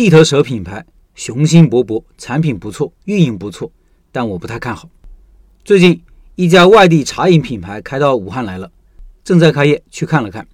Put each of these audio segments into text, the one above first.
地头蛇品牌雄心勃勃，产品不错，运营不错，但我不太看好。最近一家外地茶饮品牌开到武汉来了，正在开业，去看了看。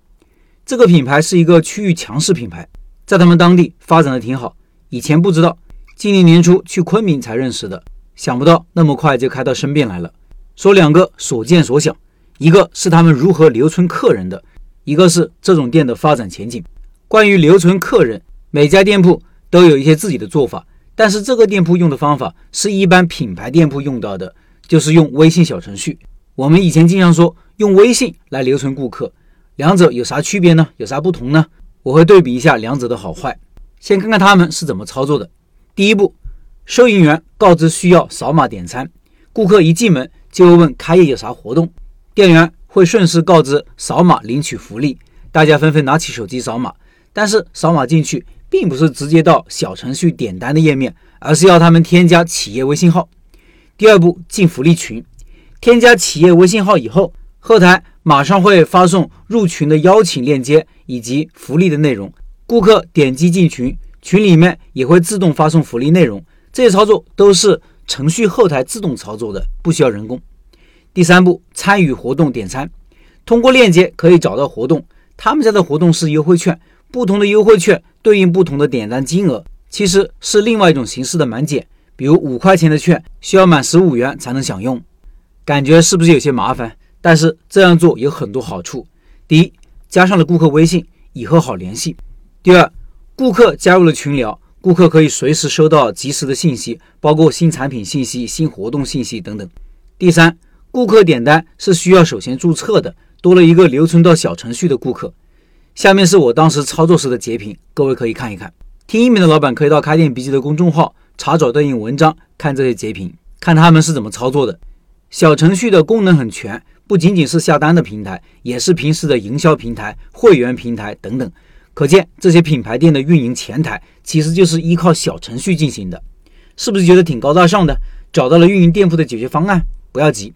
这个品牌是一个区域强势品牌，在他们当地发展的挺好。以前不知道，今年年初去昆明才认识的，想不到那么快就开到身边来了。说两个所见所想，一个是他们如何留存客人的，一个是这种店的发展前景。关于留存客人，每家店铺都有一些自己的做法，但是这个店铺用的方法是一般品牌店铺用到的，就是用微信小程序。我们以前经常说用微信来留存顾客。两者有啥区别呢？有啥不同呢？我会对比一下两者的好坏。先看看他们是怎么操作的。第一步，收银员告知需要扫码点餐，顾客一进门就会问开业有啥活动，店员会顺势告知扫码领取福利，大家纷纷拿起手机扫码。但是扫码进去并不是直接到小程序点单的页面，而是要他们添加企业微信号。第二步，进福利群，添加企业微信号以后，后台。马上会发送入群的邀请链接以及福利的内容，顾客点击进群，群里面也会自动发送福利内容。这些操作都是程序后台自动操作的，不需要人工。第三步，参与活动点餐，通过链接可以找到活动，他们家的活动是优惠券，不同的优惠券对应不同的点单金额，其实是另外一种形式的满减。比如五块钱的券需要满十五元才能享用，感觉是不是有些麻烦？但是这样做有很多好处。第一，加上了顾客微信，以后好联系。第二，顾客加入了群聊，顾客可以随时收到及时的信息，包括新产品信息、新活动信息等等。第三，顾客点单是需要首先注册的，多了一个留存到小程序的顾客。下面是我当时操作时的截屏，各位可以看一看。听音频的老板可以到开店笔记的公众号查找对应文章，看这些截屏，看他们是怎么操作的。小程序的功能很全。不仅仅是下单的平台，也是平时的营销平台、会员平台等等。可见这些品牌店的运营前台其实就是依靠小程序进行的，是不是觉得挺高大上的？找到了运营店铺的解决方案？不要急，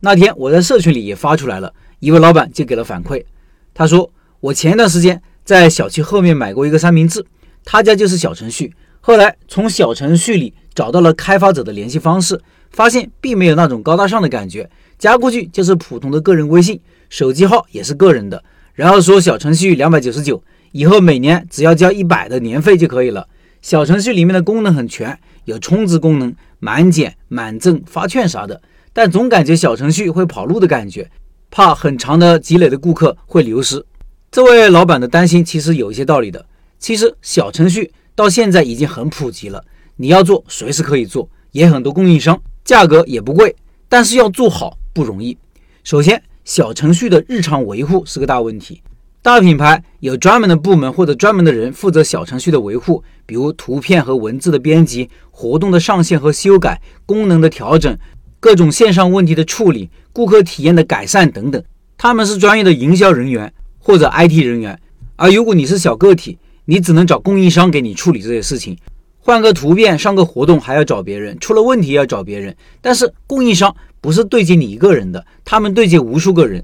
那天我在社群里也发出来了，一位老板就给了反馈。他说：“我前一段时间在小区后面买过一个三明治，他家就是小程序，后来从小程序里找到了开发者的联系方式，发现并没有那种高大上的感觉。”加过去就是普通的个人微信，手机号也是个人的。然后说小程序两百九十九，以后每年只要交一百的年费就可以了。小程序里面的功能很全，有充值功能、满减、满赠、发券啥的。但总感觉小程序会跑路的感觉，怕很长的积累的顾客会流失。这位老板的担心其实有一些道理的。其实小程序到现在已经很普及了，你要做随时可以做，也很多供应商，价格也不贵，但是要做好。不容易。首先，小程序的日常维护是个大问题。大品牌有专门的部门或者专门的人负责小程序的维护，比如图片和文字的编辑、活动的上线和修改、功能的调整、各种线上问题的处理、顾客体验的改善等等。他们是专业的营销人员或者 IT 人员。而如果你是小个体，你只能找供应商给你处理这些事情。换个图片、上个活动还要找别人，出了问题要找别人。但是供应商。不是对接你一个人的，他们对接无数个人。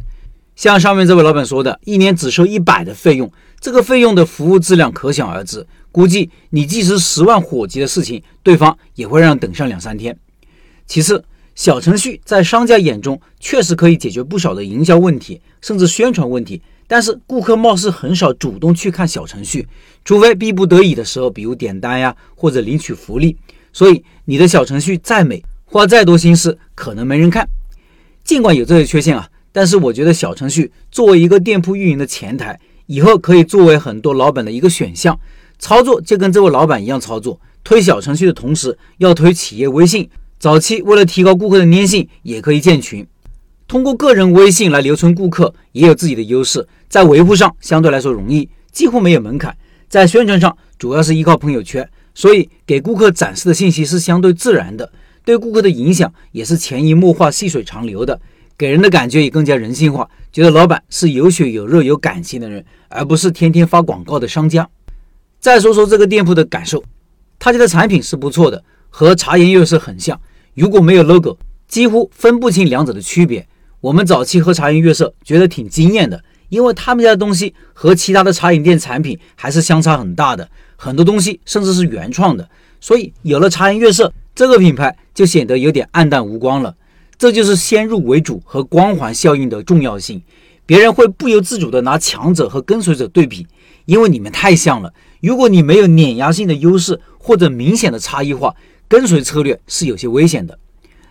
像上面这位老板说的，一年只收一百的费用，这个费用的服务质量可想而知。估计你即使十万火急的事情，对方也会让等上两三天。其次，小程序在商家眼中确实可以解决不少的营销问题，甚至宣传问题，但是顾客貌似很少主动去看小程序，除非逼不得已的时候，比如点单呀，或者领取福利。所以你的小程序再美。花再多心思，可能没人看。尽管有这些缺陷啊，但是我觉得小程序作为一个店铺运营的前台，以后可以作为很多老板的一个选项。操作就跟这位老板一样操作，推小程序的同时要推企业微信。早期为了提高顾客的粘性，也可以建群。通过个人微信来留存顾客，也有自己的优势，在维护上相对来说容易，几乎没有门槛。在宣传上，主要是依靠朋友圈，所以给顾客展示的信息是相对自然的。对顾客的影响也是潜移默化、细水长流的，给人的感觉也更加人性化，觉得老板是有血有肉、有感情的人，而不是天天发广告的商家。再说说这个店铺的感受，他家的产品是不错的，和茶颜悦色很像。如果没有 logo，几乎分不清两者的区别。我们早期喝茶颜悦色，觉得挺惊艳的，因为他们家的东西和其他的茶饮店产品还是相差很大的。很多东西甚至是原创的。所以有了茶颜悦色，这个品牌就显得有点暗淡无光了。这就是先入为主和光环效应的重要性。别人会不由自主地拿强者和跟随者对比，因为你们太像了。如果你没有碾压性的优势或者明显的差异化，跟随策略是有些危险的。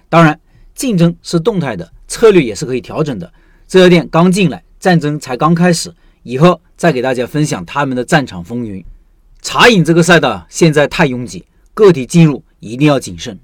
当然，竞争是动态的，策略也是可以调整的。这家店刚进来，战争才刚开始，以后再给大家分享他们的战场风云。茶饮这个赛道现在太拥挤，个体进入一定要谨慎。